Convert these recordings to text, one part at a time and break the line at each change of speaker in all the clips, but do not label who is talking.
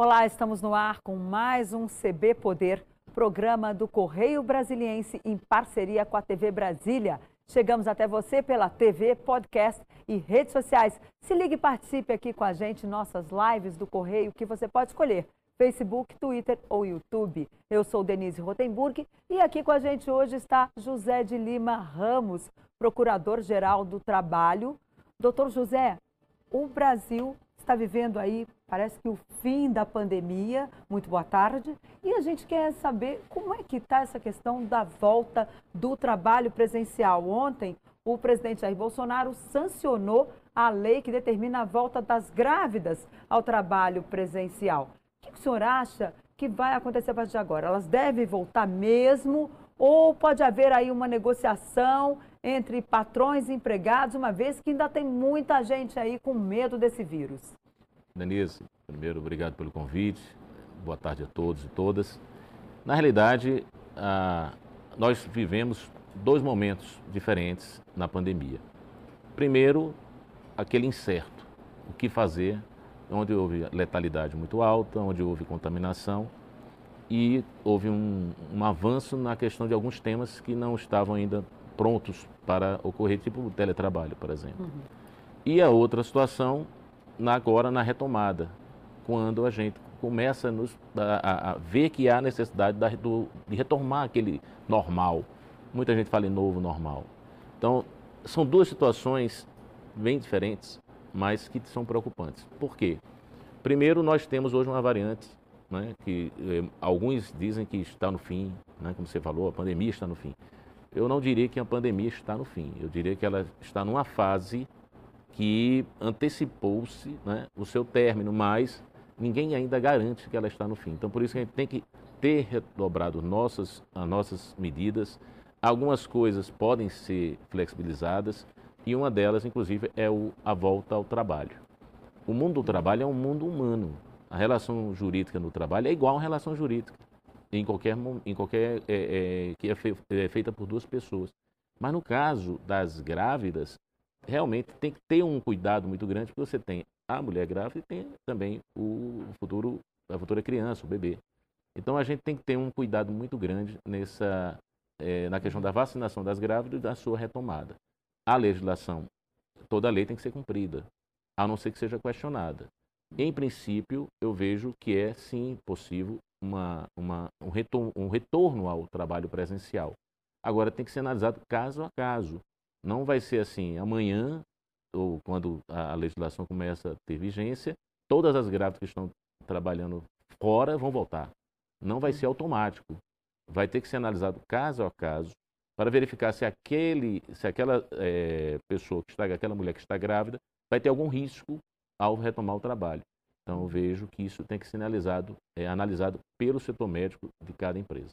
Olá, estamos no ar com mais um CB Poder, programa do Correio Brasiliense em parceria com a TV Brasília. Chegamos até você pela TV, podcast e redes sociais. Se ligue e participe aqui com a gente nossas lives do Correio que você pode escolher. Facebook, Twitter ou YouTube. Eu sou Denise Rotenburg e aqui com a gente hoje está José de Lima Ramos, Procurador-Geral do Trabalho. Doutor José, o Brasil está vivendo aí, parece que o fim da pandemia. Muito boa tarde. E a gente quer saber como é que está essa questão da volta do trabalho presencial. Ontem, o presidente Jair Bolsonaro sancionou a lei que determina a volta das grávidas ao trabalho presencial. O que o senhor acha que vai acontecer a partir de agora? Elas devem voltar mesmo ou pode haver aí uma negociação entre patrões e empregados, uma vez que ainda tem muita gente aí com medo desse vírus.
Denise, primeiro, obrigado pelo convite. Boa tarde a todos e todas. Na realidade, ah, nós vivemos dois momentos diferentes na pandemia. Primeiro, aquele incerto, o que fazer, onde houve letalidade muito alta, onde houve contaminação e houve um, um avanço na questão de alguns temas que não estavam ainda prontos para ocorrer, tipo o teletrabalho, por exemplo. Uhum. E a outra situação, na, agora na retomada, quando a gente começa a, nos, a, a ver que há necessidade da, do, de retomar aquele normal. Muita gente fala em novo normal. Então, são duas situações bem diferentes, mas que são preocupantes. Por quê? Primeiro, nós temos hoje uma variante né, que eh, alguns dizem que está no fim, né, como você falou, a pandemia está no fim eu não diria que a pandemia está no fim. Eu diria que ela está numa fase que antecipou-se né, o seu término, mas ninguém ainda garante que ela está no fim. Então, por isso que a gente tem que ter redobrado nossas, as nossas medidas. Algumas coisas podem ser flexibilizadas e uma delas, inclusive, é o, a volta ao trabalho. O mundo do trabalho é um mundo humano. A relação jurídica no trabalho é igual a relação jurídica em qualquer, em qualquer é, é, que é, fe, é feita por duas pessoas. Mas no caso das grávidas, realmente tem que ter um cuidado muito grande, porque você tem a mulher grávida e tem também o futuro, a futura criança, o bebê. Então a gente tem que ter um cuidado muito grande nessa, é, na questão da vacinação das grávidas e da sua retomada. A legislação, toda a lei tem que ser cumprida, a não ser que seja questionada. Em princípio, eu vejo que é sim possível uma, uma, um, retorno, um retorno ao trabalho presencial. Agora tem que ser analisado caso a caso. Não vai ser assim, amanhã, ou quando a legislação começa a ter vigência, todas as grávidas que estão trabalhando fora vão voltar. Não vai ser automático. Vai ter que ser analisado caso a caso para verificar se aquele, se aquela é, pessoa que está, aquela mulher que está grávida, vai ter algum risco ao retomar o trabalho. Então, eu vejo que isso tem que ser analisado, é, analisado pelo setor médico de cada empresa.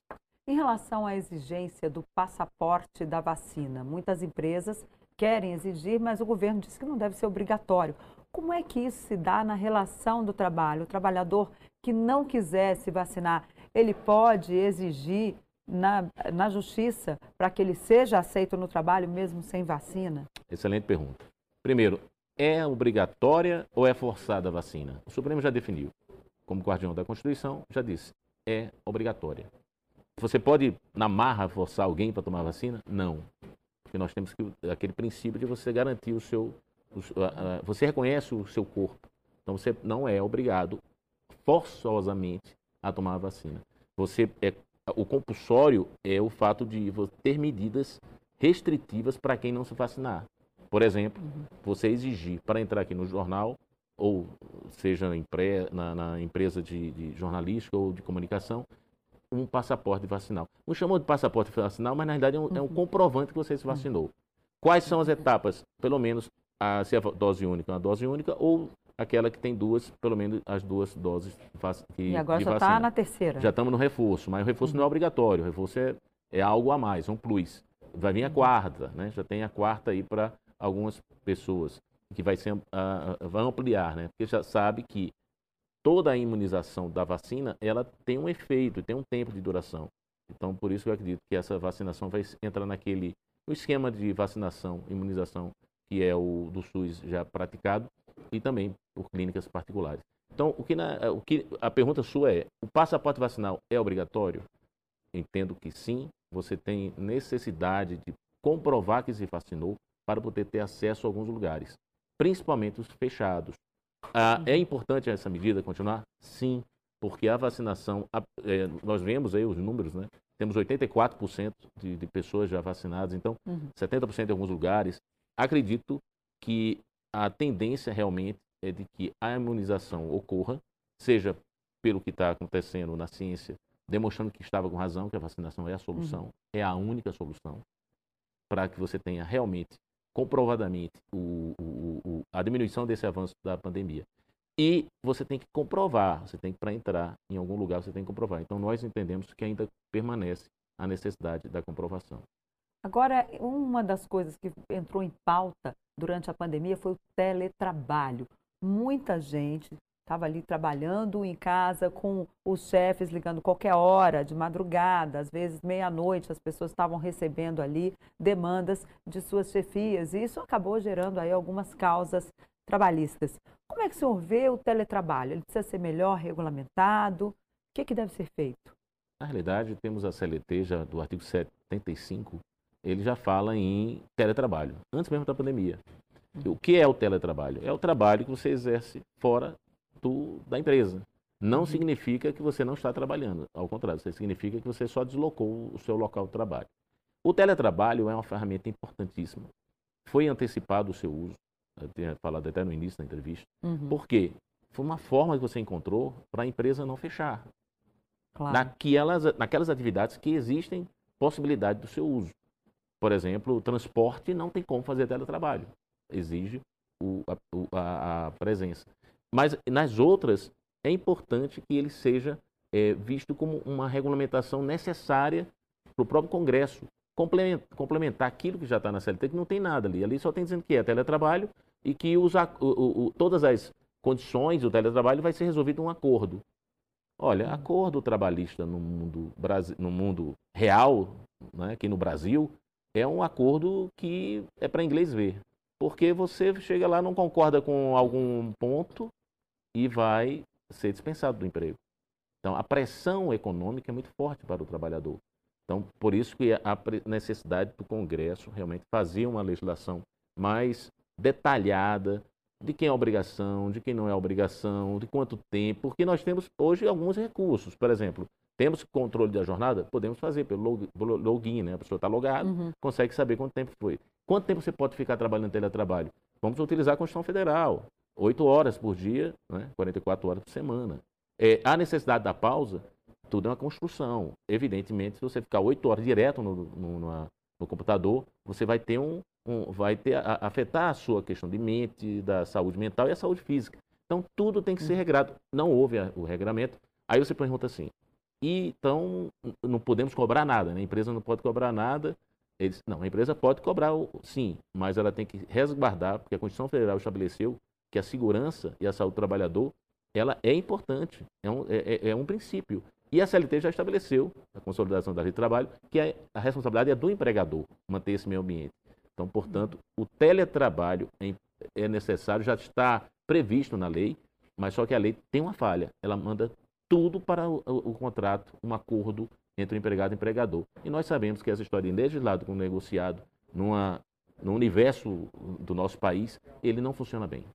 Em relação à exigência do passaporte da vacina, muitas empresas querem exigir, mas o governo diz que não deve ser obrigatório. Como é que isso se dá na relação do trabalho? O trabalhador que não quiser se vacinar, ele pode exigir na, na justiça para que ele seja aceito no trabalho mesmo sem vacina?
Excelente pergunta. Primeiro, é obrigatória ou é forçada a vacina? O Supremo já definiu, como guardião da Constituição, já disse, é obrigatória. Você pode, na marra, forçar alguém para tomar vacina? Não. Porque nós temos que, aquele princípio de você garantir o seu. O, a, a, você reconhece o seu corpo. Então você não é obrigado, forçosamente, a tomar a vacina. Você é, o compulsório é o fato de ter medidas restritivas para quem não se vacinar. Por exemplo, uhum. você exigir para entrar aqui no jornal, ou seja na, na empresa de, de, jornalística ou de comunicação, um passaporte vacinal. Não chamou de passaporte vacinal, mas na realidade é um, é um uhum. comprovante que você se vacinou. Quais são as etapas? Pelo menos a, se a dose única é uma dose única ou aquela que tem duas, pelo menos as duas doses que,
E agora já está na terceira.
Já estamos no reforço, mas o reforço uhum. não é obrigatório, o reforço é, é algo a mais, um plus. Vai vir a quarta, né? Já tem a quarta aí para algumas pessoas, que vai, ser, uh, ampliar, né? Porque já sabe que toda a imunização da vacina, ela tem um efeito, tem um tempo de duração. Então, por isso eu acredito que essa vacinação vai entrar naquele no esquema de vacinação, imunização, que é o do SUS já praticado, e também por clínicas particulares. Então, o que, na, o que a pergunta sua é: o passaporte vacinal é obrigatório? Entendo que sim. Você tem necessidade de comprovar que se vacinou para poder ter acesso a alguns lugares, principalmente os fechados. Ah, é importante essa medida continuar? Sim, porque a vacinação, é, nós vemos aí os números, né? Temos 84% de, de pessoas já vacinadas, então uhum. 70% em alguns lugares. Acredito que a tendência realmente é de que a imunização ocorra, seja pelo que está acontecendo na ciência, demonstrando que estava com razão, que a vacinação é a solução, uhum. é a única solução, para que você tenha realmente, comprovadamente, o, o, o, a diminuição desse avanço da pandemia. E você tem que comprovar, você tem que, para entrar em algum lugar, você tem que comprovar. Então, nós entendemos que ainda permanece a necessidade da comprovação.
Agora, uma das coisas que entrou em pauta durante a pandemia foi o teletrabalho. Muita gente estava ali trabalhando em casa com os chefes ligando qualquer hora, de madrugada, às vezes meia-noite, as pessoas estavam recebendo ali demandas de suas chefias e isso acabou gerando aí algumas causas trabalhistas. Como é que o senhor vê o teletrabalho? Ele precisa ser melhor regulamentado? O que, é que deve ser feito?
Na realidade, temos a CLT já do artigo 75, ele já fala em teletrabalho, antes mesmo da pandemia. O que é o teletrabalho? É o trabalho que você exerce fora do, da empresa. Não uhum. significa que você não está trabalhando, ao contrário, isso significa que você só deslocou o seu local de trabalho. O teletrabalho é uma ferramenta importantíssima. Foi antecipado o seu uso, eu tinha falado até no início da entrevista. Uhum. Por quê? Foi uma forma que você encontrou para a empresa não fechar. Claro. Naquelas, naquelas atividades que existem possibilidade do seu uso. Por exemplo, o transporte não tem como fazer teletrabalho. Exige o, a, a, presença. Mas nas outras, é importante que ele seja é, visto como uma regulamentação necessária para o próprio Congresso complementar, aquilo que já está na CLT, que não tem nada ali. Ali só tem dizendo que é teletrabalho e que os, o, o, todas as condições do teletrabalho vai ser resolvido um acordo. Olha, acordo trabalhista no mundo, no mundo real, né, aqui no Brasil, é um acordo que é para inglês ver. Porque você chega lá, não concorda com algum ponto e vai ser dispensado do emprego. Então, a pressão econômica é muito forte para o trabalhador. Então, por isso que a necessidade do Congresso realmente fazer uma legislação mais detalhada de quem é obrigação, de quem não é obrigação, de quanto tempo, porque nós temos hoje alguns recursos. Por exemplo, temos controle da jornada? Podemos fazer pelo login, né? A pessoa está logada, uhum. consegue saber quanto tempo foi. Quanto tempo você pode ficar trabalhando em teletrabalho? Vamos utilizar a Constituição Federal. Oito horas por dia, né? 44 horas por semana. É, a necessidade da pausa, tudo é uma construção. Evidentemente, se você ficar oito horas direto no, no, no, no, computador, você vai ter um, um vai ter a, afetar a sua questão de mente, da saúde mental e a saúde física. Então, tudo tem que ser uhum. regrado. Não houve a, o regramento. Aí você pergunta assim, e então não podemos cobrar nada, né? a empresa não pode cobrar nada. Eles, não, a empresa pode cobrar sim, mas ela tem que resguardar, porque a Constituição Federal estabeleceu que a segurança e a saúde do trabalhador ela é importante, é um, é, é, é um princípio. E a CLT já estabeleceu, a consolidação da lei de trabalho, que a, a responsabilidade é do empregador manter esse meio ambiente. Então, portanto, o teletrabalho é, é necessário, já está previsto na lei, mas só que a lei tem uma falha. Ela manda tudo para o, o, o contrato, um acordo entre o empregado e o empregador. E nós sabemos que essa história de legislado com negociado numa, no universo do nosso país, ele não funciona bem.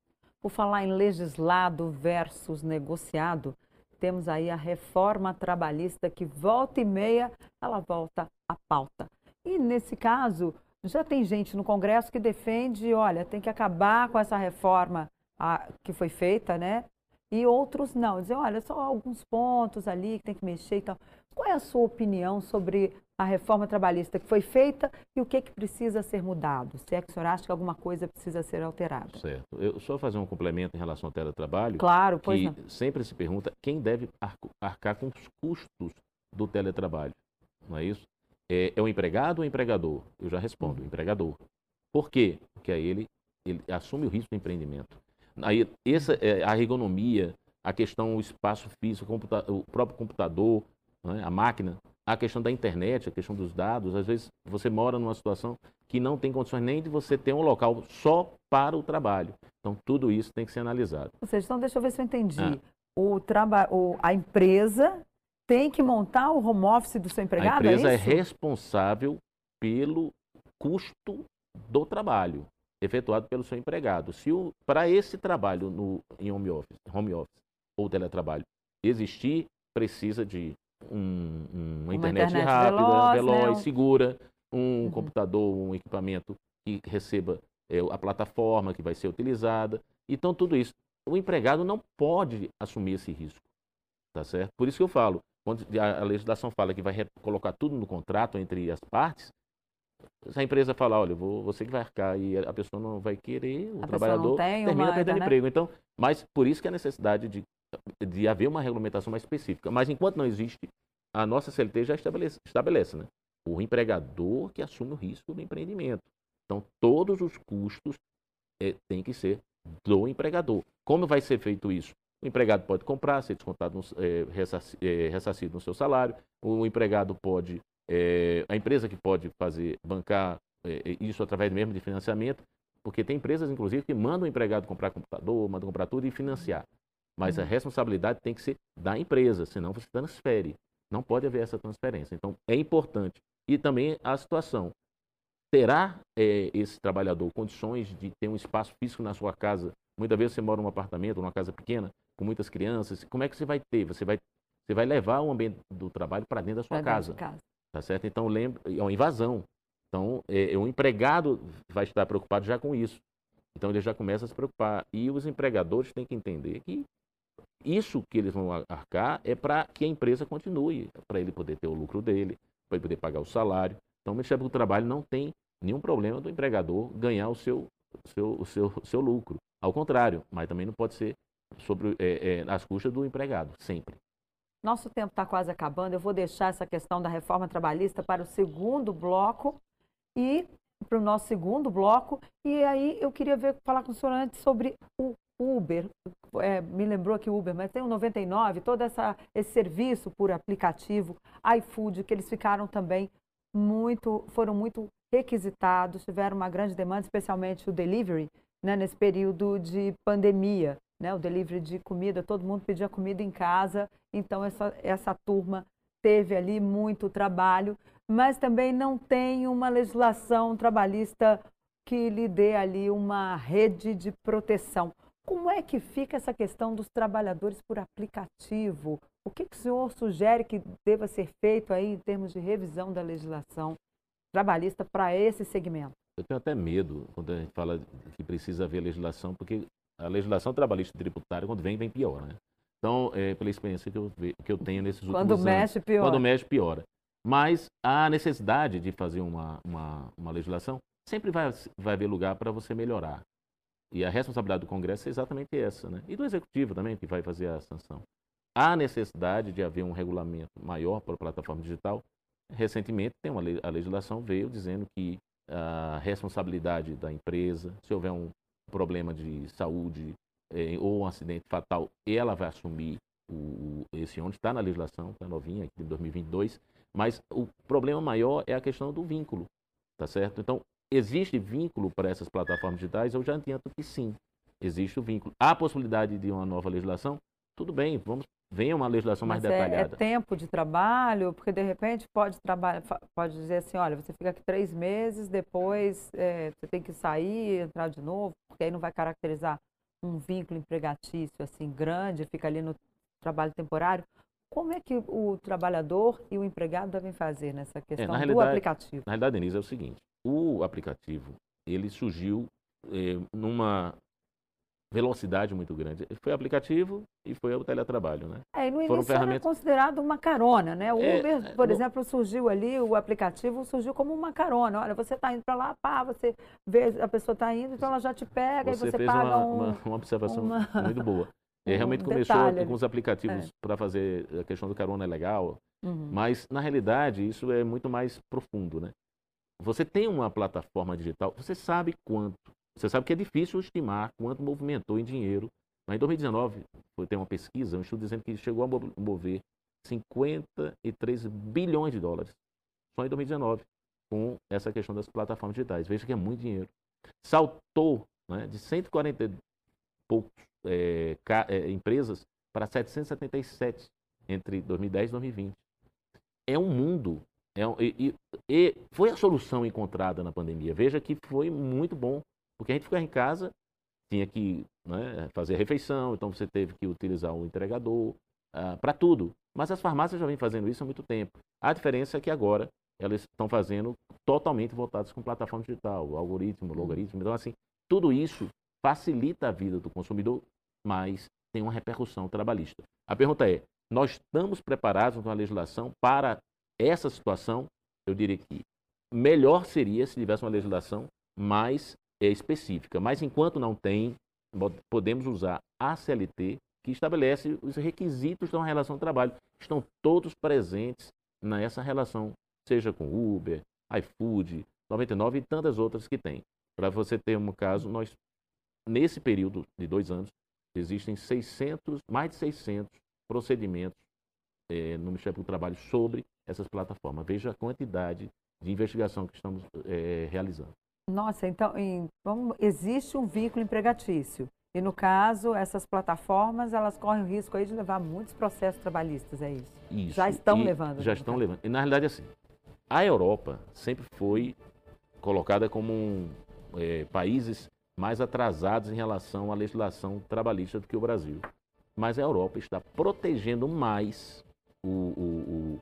Por falar em legislado versus negociado, temos aí a reforma trabalhista que volta e meia, ela volta à pauta. E nesse caso, já tem gente no Congresso que defende, olha, tem que acabar com essa reforma a, que foi feita, né? E outros não, dizem, olha, só alguns pontos ali que tem que mexer e tal. Qual é a sua opinião sobre a reforma trabalhista que foi feita e o que, é que precisa ser mudado? Se é que o senhor acha que alguma coisa precisa ser alterada?
Certo. Eu só fazer um complemento em relação ao teletrabalho.
Claro, pois
que
não.
sempre se pergunta quem deve arcar com os custos do teletrabalho. Não é isso? É, é o empregado ou o empregador? Eu já respondo, o uhum. empregador. Por quê? Porque aí ele, ele assume o risco do empreendimento. Aí, essa, é, a ergonomia, a questão, o espaço físico, o, o próprio computador, né, a máquina, a questão da internet, a questão dos dados, às vezes você mora numa situação que não tem condições nem de você ter um local só para o trabalho. Então, tudo isso tem que ser analisado.
Ou seja, então deixa eu ver se eu entendi. Ah. O traba o, a empresa tem que montar o home office do seu empregado?
A empresa
é,
é responsável pelo custo do trabalho efetuado pelo seu empregado. Se para esse trabalho no, em home office, home office ou teletrabalho existir, precisa de um, um, uma, internet, internet rápida, veloz, veloz né? segura, um uhum. computador, um equipamento que receba é, a plataforma que vai ser utilizada. Então, tudo isso. O empregado não pode assumir esse risco. Tá certo? Por isso que eu falo, quando a, a legislação fala que vai colocar tudo no contrato entre as partes, se a empresa falar, olha, vou, você que vai arcar e a pessoa não vai querer, o a trabalhador termina uma, perdendo né? emprego. Então, mas por isso que a necessidade de, de haver uma regulamentação mais específica. Mas enquanto não existe, a nossa CLT já estabelece, estabelece né? o empregador que assume o risco do empreendimento. Então, todos os custos é, têm que ser do empregador. Como vai ser feito isso? O empregado pode comprar, ser descontado, no, é, é, ressarcido no seu salário. O empregado pode é, a empresa que pode fazer, bancar é, isso através mesmo de financiamento, porque tem empresas, inclusive, que mandam o empregado comprar computador, mandam comprar tudo e financiar. Mas a uhum. responsabilidade tem que ser da empresa, senão você transfere. Não pode haver essa transferência. Então, é importante. E também a situação. Terá é, esse trabalhador condições de ter um espaço físico na sua casa? Muitas vezes você mora num apartamento, numa casa pequena, com muitas crianças. Como é que você vai ter? Você vai, você vai levar o ambiente do trabalho para dentro da sua casa. casa. Tá certo? Então, lembra, é uma invasão. Então, é, o empregado vai estar preocupado já com isso. Então, ele já começa a se preocupar. E os empregadores têm que entender que isso que eles vão arcar é para que a empresa continue, para ele poder ter o lucro dele, para ele poder pagar o salário. Então, o Ministério do Trabalho não tem nenhum problema do empregador ganhar o seu, seu, o seu, seu lucro. Ao contrário, mas também não pode ser sobre é, é, as custas do empregado, sempre.
Nosso tempo está quase acabando. Eu vou deixar essa questão da reforma trabalhista para o segundo bloco e para o nosso segundo bloco. E aí eu queria ver, falar com o senhor antes sobre o Uber. É, me lembrou aqui o Uber, mas tem o 99, todo essa, esse serviço por aplicativo, iFood, que eles ficaram também muito, foram muito requisitados, tiveram uma grande demanda, especialmente o delivery, né, nesse período de pandemia né, o delivery de comida, todo mundo pedia comida em casa, então essa, essa turma teve ali muito trabalho, mas também não tem uma legislação trabalhista que lhe dê ali uma rede de proteção. Como é que fica essa questão dos trabalhadores por aplicativo? O que, que o senhor sugere que deva ser feito aí em termos de revisão da legislação trabalhista para esse segmento?
Eu tenho até medo quando a gente fala que precisa haver legislação, porque a legislação trabalhista tributária, quando vem, vem pior, né? Então, é, pela experiência que eu, que eu tenho nesses últimos
quando
anos.
Quando mexe, piora.
Quando mexe, piora. Mas a necessidade de fazer uma, uma, uma legislação sempre vai, vai haver lugar para você melhorar. E a responsabilidade do Congresso é exatamente essa, né? E do Executivo também, que vai fazer a sanção. Há necessidade de haver um regulamento maior para a plataforma digital. Recentemente, tem uma, a legislação veio dizendo que a responsabilidade da empresa, se houver um, problema de saúde é, ou um acidente fatal, ela vai assumir o, esse onde está na legislação, está novinha, aqui em 2022, mas o problema maior é a questão do vínculo, tá certo? Então, existe vínculo para essas plataformas digitais? Eu já adianto que sim, existe o vínculo. Há possibilidade de uma nova legislação? Tudo bem, vamos venha uma legislação Mas mais é, detalhada.
É tempo de trabalho, porque de repente pode trabalhar, pode dizer assim, olha, você fica aqui três meses, depois é, você tem que sair, entrar de novo, porque aí não vai caracterizar um vínculo empregatício assim grande, fica ali no trabalho temporário. Como é que o trabalhador e o empregado devem fazer nessa é, questão é, do aplicativo?
Na realidade, Denise, é o seguinte, o aplicativo, ele surgiu eh, numa velocidade muito grande. Foi aplicativo e foi o teletrabalho, né?
É, e no início ferramentas... era considerado uma carona, né? O é, Uber, é, por no... exemplo, surgiu ali, o aplicativo surgiu como uma carona. Olha, você está indo para lá, pá, você vê a pessoa está indo, então ela já te pega você e você
fez
paga
uma,
um,
uma, uma observação uma... muito boa. É, realmente um começou detalhe. com os aplicativos é. para fazer a questão do carona é legal, uhum. mas na realidade isso é muito mais profundo, né? Você tem uma plataforma digital, você sabe quanto você sabe que é difícil estimar quanto movimentou em dinheiro. Mas em 2019, foi ter uma pesquisa, um estudo dizendo que chegou a mover 53 bilhões de dólares só em 2019 com essa questão das plataformas digitais. Veja que é muito dinheiro. Saltou né, de 140 e poucos é, é, empresas para 777 entre 2010 e 2020. É um mundo. É um, e, e, foi a solução encontrada na pandemia. Veja que foi muito bom, porque a gente ficava em casa, tinha que né, fazer a refeição, então você teve que utilizar o entregador uh, para tudo. Mas as farmácias já vêm fazendo isso há muito tempo. A diferença é que agora elas estão fazendo totalmente voltadas com plataforma digital, algoritmo, logaritmo. Então, assim, tudo isso facilita a vida do consumidor, mas tem uma repercussão trabalhista. A pergunta é: nós estamos preparados com a legislação para essa situação? Eu diria que melhor seria se tivesse uma legislação mais específica, mas enquanto não tem, podemos usar a CLT, que estabelece os requisitos de uma relação de trabalho. Estão todos presentes nessa relação, seja com Uber, iFood, 99 e tantas outras que tem. Para você ter um caso, nós, nesse período de dois anos, existem 600, mais de 600 procedimentos é, no Ministério do Trabalho sobre essas plataformas. Veja a quantidade de investigação que estamos é, realizando.
Nossa, então, então existe um vínculo empregatício. E no caso, essas plataformas, elas correm o risco aí de levar muitos processos trabalhistas, é isso?
Isso.
Já estão levando.
Já estão levando. E na realidade, assim, a Europa sempre foi colocada como um, é, países mais atrasados em relação à legislação trabalhista do que o Brasil. Mas a Europa está protegendo mais o, o,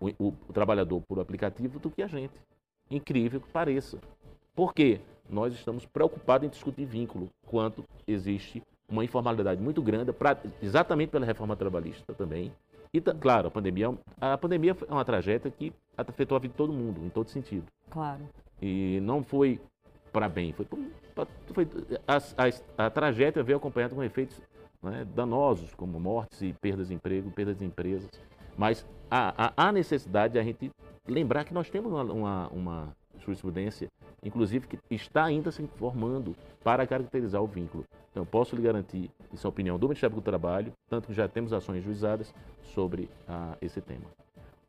o, o, o trabalhador por aplicativo do que a gente. Incrível que pareça. Por quê? nós estamos preocupados em discutir vínculo, quanto existe uma informalidade muito grande, pra, exatamente pela reforma trabalhista também. E, claro, a pandemia, a pandemia é uma tragédia que afetou a vida de todo mundo, em todo sentido.
Claro.
E não foi para bem, foi, foi a, a, a, tragédia veio acompanhada com efeitos né, danosos, como mortes e perdas de emprego, perdas de empresas. Mas há, há necessidade de a gente lembrar que nós temos uma, uma, uma jurisprudência inclusive que está ainda se formando para caracterizar o vínculo. Então, posso lhe garantir, isso é a opinião do Ministério do Trabalho, tanto que já temos ações juizadas sobre ah, esse tema.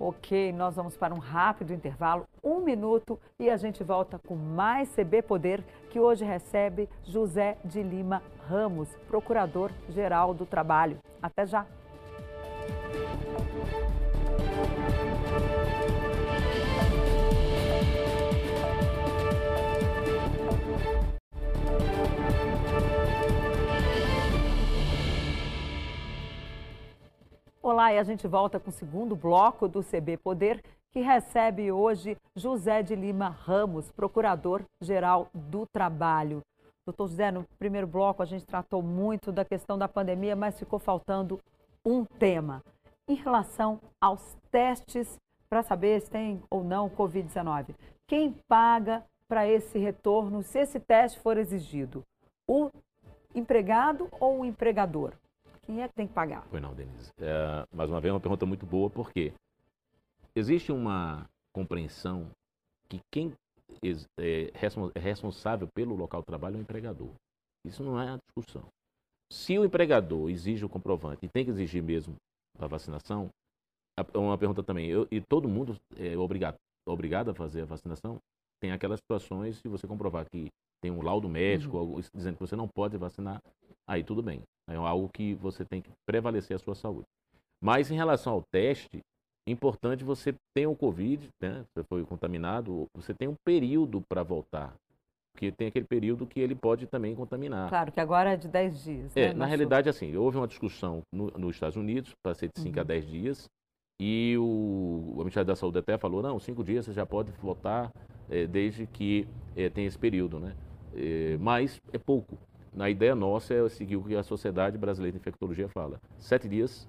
Ok, nós vamos para um rápido intervalo, um minuto, e a gente volta com mais CB Poder, que hoje recebe José de Lima Ramos, Procurador-Geral do Trabalho. Até já! Olá, e a gente volta com o segundo bloco do CB Poder, que recebe hoje José de Lima Ramos, Procurador-Geral do Trabalho. Doutor José, no primeiro bloco a gente tratou muito da questão da pandemia, mas ficou faltando um tema. Em relação aos testes para saber se tem ou não Covid-19. Quem paga para esse retorno, se esse teste for exigido? O empregado ou o empregador? Quem é que tem que pagar?
Foi não, Denise. É, mais uma vez, uma pergunta muito boa, porque existe uma compreensão que quem é, é responsável pelo local de trabalho é o empregador. Isso não é a discussão. Se o empregador exige o comprovante e tem que exigir mesmo a vacinação, uma pergunta também, eu, e todo mundo é obrigado, obrigado a fazer a vacinação? Tem aquelas situações, se você comprovar que tem um laudo médico uhum. dizendo que você não pode vacinar, aí tudo bem. É algo que você tem que prevalecer a sua saúde. Mas em relação ao teste, é importante você ter o Covid, né? Você foi contaminado, você tem um período para voltar. Porque tem aquele período que ele pode também contaminar.
Claro, que agora é de 10 dias.
É, né? na realidade, assim, houve uma discussão no, nos Estados Unidos para ser de 5 uhum. a 10 dias. E o, o Ministério da Saúde até falou, não, 5 dias você já pode voltar é, desde que é, tem esse período, né? É, mas é pouco. Na ideia nossa é seguir o que a Sociedade Brasileira de Infectologia fala. Sete dias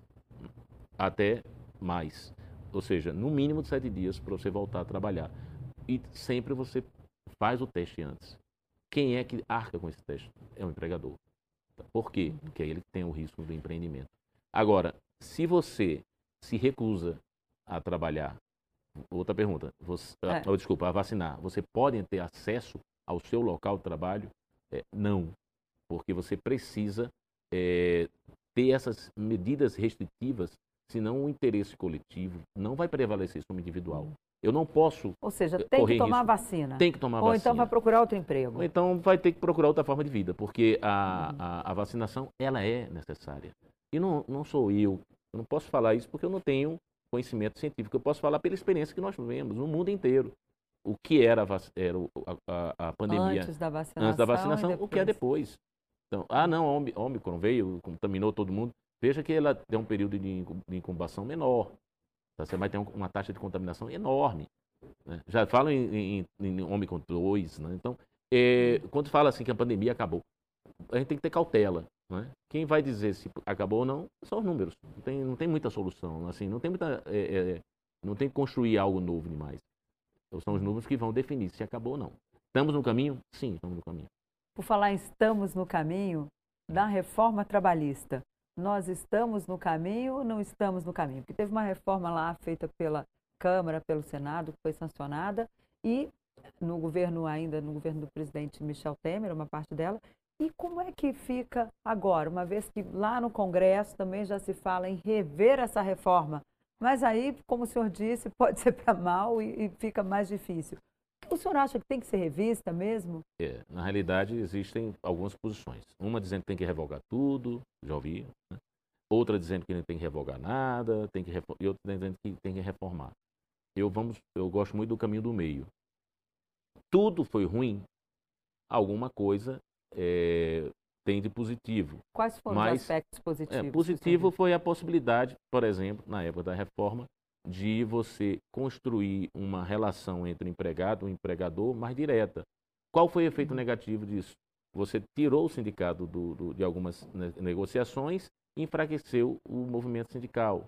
até mais. Ou seja, no mínimo de sete dias para você voltar a trabalhar. E sempre você faz o teste antes. Quem é que arca com esse teste? É o empregador. Por quê? Porque é ele tem o risco do empreendimento. Agora, se você se recusa a trabalhar, outra pergunta, você, é. oh, desculpa, a vacinar, você pode ter acesso ao seu local de trabalho? É, não porque você precisa é, ter essas medidas restritivas senão o interesse coletivo não vai prevalecer sobre o individual. Eu não posso.
Ou seja, tem que tomar vacina.
Tem que tomar
Ou
vacina.
Ou então vai procurar outro emprego.
Ou então vai ter que procurar outra forma de vida, porque a, a, a vacinação ela é necessária. E não, não sou eu, eu não posso falar isso porque eu não tenho conhecimento científico. Eu posso falar pela experiência que nós vivemos no mundo inteiro. O que era, era a, a, a pandemia
antes da vacinação,
antes da vacinação o que é depois. Então, ah, não, a Omicron veio, contaminou todo mundo. Veja que ela tem um período de incubação menor. Tá? Você vai ter uma taxa de contaminação enorme. Né? Já falam em, em, em Omicron 2, né? Então, é, quando fala assim que a pandemia acabou, a gente tem que ter cautela. Né? Quem vai dizer se acabou ou não são os números. Não tem, não tem muita solução. Assim, não tem muita, é, é, não tem que construir algo novo demais. Então, são os números que vão definir se acabou ou não. Estamos no caminho? Sim, estamos no caminho.
Por falar estamos no caminho da reforma trabalhista, nós estamos no caminho ou não estamos no caminho? Porque teve uma reforma lá feita pela Câmara, pelo Senado, que foi sancionada, e no governo ainda, no governo do presidente Michel Temer, uma parte dela. E como é que fica agora, uma vez que lá no Congresso também já se fala em rever essa reforma? Mas aí, como o senhor disse, pode ser para mal e, e fica mais difícil. O senhor acha que tem que ser revista mesmo?
É, na realidade, existem algumas posições. Uma dizendo que tem que revogar tudo, já ouvi. Né? Outra dizendo que não tem que revogar nada, tem que e outra dizendo que tem que reformar. Eu, vamos, eu gosto muito do caminho do meio. Tudo foi ruim, alguma coisa é, tem de positivo.
Quais foram Mas, os aspectos positivos?
É, positivo foi a possibilidade, por exemplo, na época da reforma, de você construir uma relação entre o empregado e o empregador mais direta. Qual foi o efeito uhum. negativo disso? Você tirou o sindicato do, do, de algumas negociações e enfraqueceu o movimento sindical.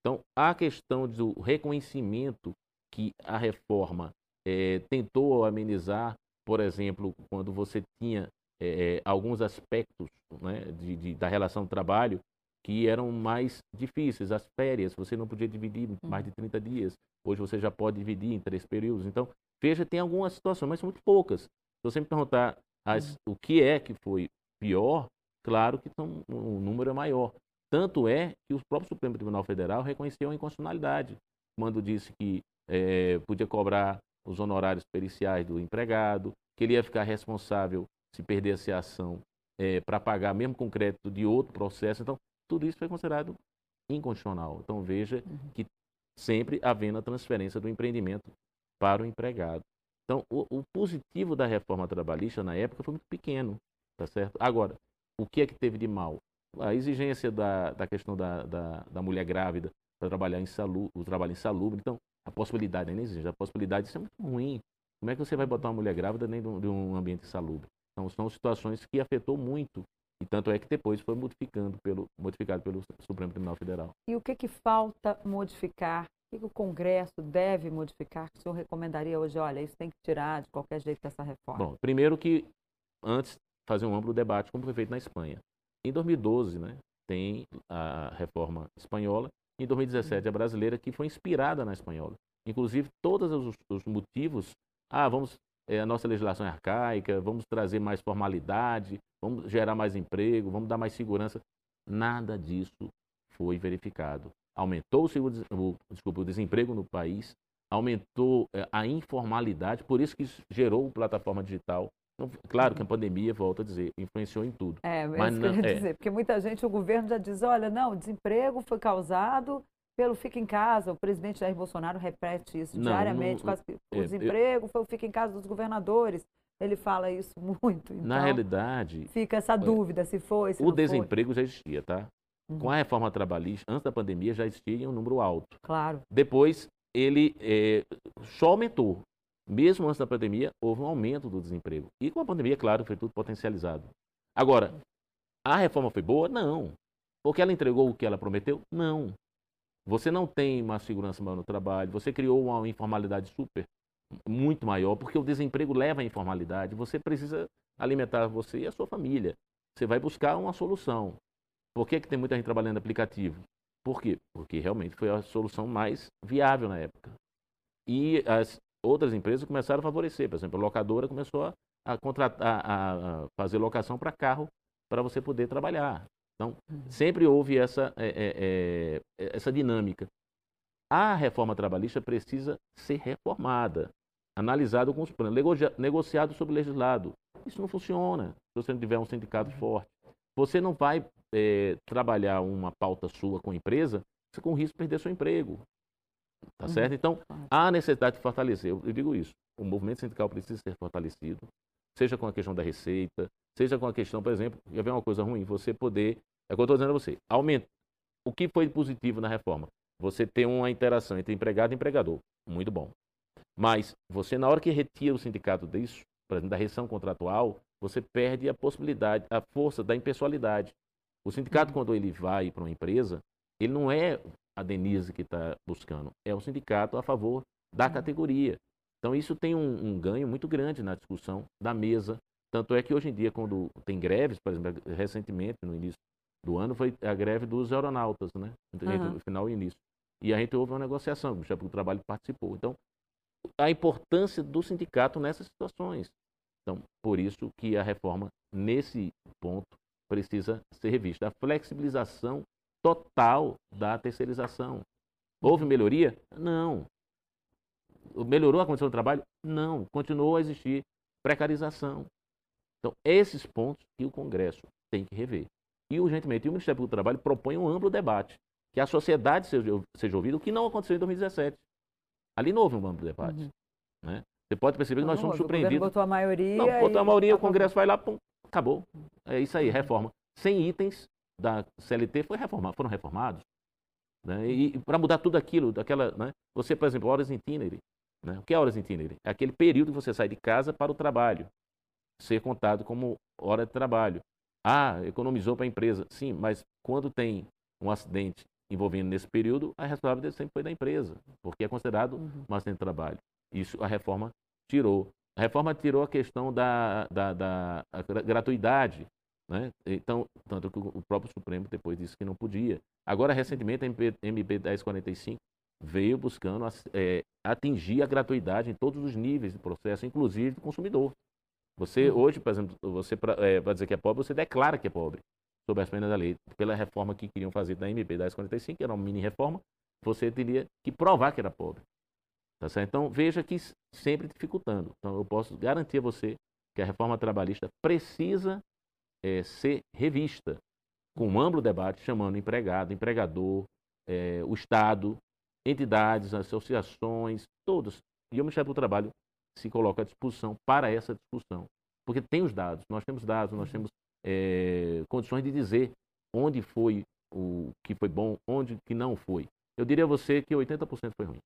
Então, a questão do reconhecimento que a reforma é, tentou amenizar, por exemplo, quando você tinha é, alguns aspectos né, de, de, da relação trabalho que eram mais difíceis. As férias, você não podia dividir mais de 30 dias. Hoje você já pode dividir em três períodos. Então, veja, tem algumas situações, mas muito poucas. Se você me perguntar as, o que é que foi pior, claro que são, o número é maior. Tanto é que o próprio Supremo Tribunal Federal reconheceu a inconstitucionalidade, quando disse que é, podia cobrar os honorários periciais do empregado, que ele ia ficar responsável se perdesse a ação é, para pagar, mesmo com crédito de outro processo. Então, tudo isso foi considerado inconstitucional. Então veja uhum. que sempre havendo a transferência do empreendimento para o empregado. Então o, o, positivo da reforma trabalhista na época foi muito pequeno, tá certo? Agora, o que é que teve de mal? A exigência da, da questão da, da, da mulher grávida para trabalhar em saúde, o trabalho insalubre. Então, a possibilidade, nem existe, a possibilidade, isso é muito ruim. Como é que você vai botar uma mulher grávida dentro de um ambiente insalubre? Então, são situações que afetou muito e tanto é que depois foi modificando pelo, modificado pelo Supremo Tribunal Federal.
E o que, que falta modificar? O que, que o Congresso deve modificar? Que o senhor recomendaria hoje? Olha, isso tem que tirar de qualquer jeito dessa reforma.
Bom, primeiro que antes fazer um amplo debate, como foi feito na Espanha. Em 2012, né, tem a reforma espanhola. Em 2017, a brasileira, que foi inspirada na espanhola. Inclusive, todos os, os motivos. Ah, vamos é, a nossa legislação é arcaica, vamos trazer mais formalidade, vamos gerar mais emprego, vamos dar mais segurança. Nada disso foi verificado. Aumentou o, desculpa, o desemprego no país, aumentou é, a informalidade, por isso que gerou a plataforma digital. Então, claro que a pandemia, volto a dizer, influenciou em tudo.
É, mas não, é, dizer, porque muita gente, o governo já diz, olha, não, o desemprego foi causado pelo Fica em Casa. O presidente Jair Bolsonaro repete isso não, diariamente. Não, o é, desemprego eu, foi o Fica em Casa dos governadores. Ele fala isso muito. Então,
na realidade.
Fica essa dúvida se foi. Se
o desemprego foi. já existia, tá? Uhum. Com a reforma trabalhista, antes da pandemia, já existia um número alto.
Claro.
Depois, ele é, só aumentou. Mesmo antes da pandemia, houve um aumento do desemprego. E com a pandemia, claro, foi tudo potencializado. Agora, a reforma foi boa? Não. Porque ela entregou o que ela prometeu? Não. Você não tem uma segurança maior no trabalho, você criou uma informalidade super, muito maior, porque o desemprego leva à informalidade. Você precisa alimentar você e a sua família. Você vai buscar uma solução. Por que, que tem muita gente trabalhando aplicativo? Por quê? Porque realmente foi a solução mais viável na época. E as outras empresas começaram a favorecer. Por exemplo, a locadora começou a, contratar, a fazer locação para carro para você poder trabalhar. Então, uhum. sempre houve essa, é, é, é, essa dinâmica. A reforma trabalhista precisa ser reformada, analisada com os planos, negociado sobre o legislado. Isso não funciona se você não tiver um sindicato uhum. forte. Você não vai é, trabalhar uma pauta sua com a empresa com risco de perder seu emprego. Tá uhum. certo? Então, há necessidade de fortalecer. Eu, eu digo isso. O movimento sindical precisa ser fortalecido, seja com a questão da receita, seja com a questão, por exemplo, já vem uma coisa ruim, você poder, é o que eu estou dizendo a você, aumenta. O que foi positivo na reforma? Você ter uma interação entre empregado e empregador. Muito bom. Mas você, na hora que retira o sindicato disso, por exemplo, da reação contratual, você perde a possibilidade, a força da impessoalidade. O sindicato, uhum. quando ele vai para uma empresa, ele não é a Denise que está buscando, é o sindicato a favor da uhum. categoria. Então, isso tem um, um, ganho muito grande na discussão da mesa. Tanto é que hoje em dia, quando tem greves, por exemplo, recentemente, no início do ano, foi a greve dos aeronautas, né? Entre o final e o início. E a gente houve uma negociação, o chefe do trabalho participou. Então, a importância do sindicato nessas situações. Então, por isso que a reforma, nesse ponto, precisa ser revista. A flexibilização total da terceirização. Houve melhoria? Não. Melhorou a condição do trabalho? Não. Continuou a existir precarização. Então, esses pontos que o Congresso tem que rever. E, urgentemente, o Ministério Público do Trabalho propõe um amplo debate, que a sociedade seja, seja ouvida, o que não aconteceu em 2017. Ali não houve um amplo debate. Uhum. Né? Você pode perceber que nós somos surpreendidos. O
botou a maioria. Não,
botou a maioria, o Congresso vai lá, pum, acabou. É isso aí, reforma. Sem itens da CLT foi reformado, foram reformados. Né? E, e para mudar tudo aquilo, daquela, né? você, por exemplo, horas itinerary. Né? O que é horas itinerary? É aquele período que você sai de casa para o trabalho, ser contado como hora de trabalho. Ah, economizou para a empresa. Sim, mas quando tem um acidente envolvendo nesse período, a responsabilidade sempre foi da empresa, porque é considerado uhum. um acidente de trabalho. Isso a reforma tirou. A reforma tirou a questão da, da, da gratuidade né? Então, tanto que o próprio Supremo depois disse que não podia. Agora, recentemente, a MP, MP 1045 veio buscando é, atingir a gratuidade em todos os níveis de processo, inclusive do consumidor. Você, uhum. hoje, por exemplo, você para é, dizer que é pobre, você declara que é pobre, sob as penas da lei. Pela reforma que queriam fazer da MP 1045, que era uma mini reforma, você teria que provar que era pobre. Tá certo? Então, veja que sempre dificultando. Então, eu posso garantir a você que a reforma trabalhista precisa é, ser revista, com um amplo debate, chamando empregado, empregador, é, o Estado, entidades, associações, todos. E o Ministério do Trabalho se coloca à disposição para essa discussão. Porque tem os dados, nós temos dados, nós temos é, condições de dizer onde foi o que foi bom, onde que não foi. Eu diria a você que 80% foi ruim.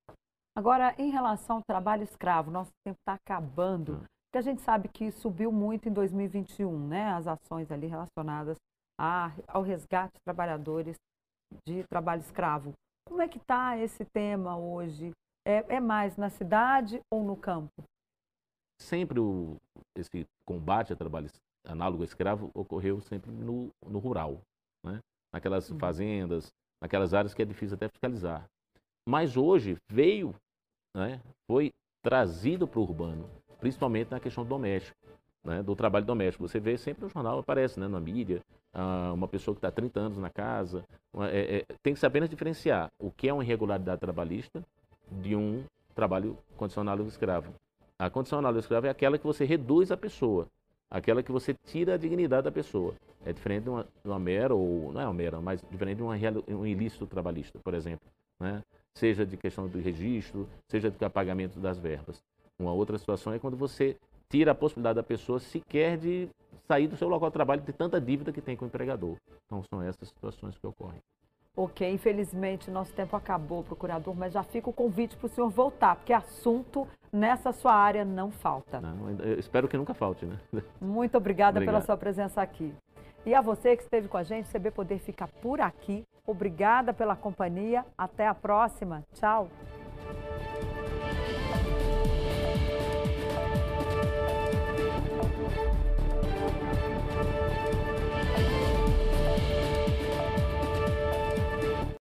Agora, em relação ao trabalho escravo, nosso tempo está acabando. Ah. Porque a gente sabe que subiu muito em 2021, né? As ações ali relacionadas a, ao resgate de trabalhadores de trabalho escravo. Como é que está esse tema hoje? É, é, mais na cidade ou no campo?
Sempre o, esse combate a trabalho análogo a escravo ocorreu sempre no, no rural, né? naquelas uhum. fazendas, naquelas áreas que é difícil até fiscalizar. Mas hoje veio, né? foi trazido para o urbano principalmente na questão doméstico, né, do trabalho doméstico. Você vê sempre no jornal, aparece né, na mídia, ah, uma pessoa que está 30 anos na casa. É, é, tem que saber diferenciar o que é uma irregularidade trabalhista de um trabalho condicional do escravo. A condicional do escravo é aquela que você reduz a pessoa, aquela que você tira a dignidade da pessoa. É diferente de uma, de uma mera, ou não é uma mera, mas diferente de uma, um ilícito trabalhista, por exemplo. Né? Seja de questão do registro, seja de pagamento das verbas. Uma outra situação é quando você tira a possibilidade da pessoa sequer de sair do seu local de trabalho de tanta dívida que tem com o empregador. Então são essas situações que ocorrem.
Ok, infelizmente nosso tempo acabou, procurador, mas já fica o convite para o senhor voltar, porque assunto nessa sua área não falta.
Não, espero que nunca falte, né?
Muito obrigada Obrigado. pela sua presença aqui. E a você que esteve com a gente, CB Poder fica por aqui. Obrigada pela companhia. Até a próxima. Tchau.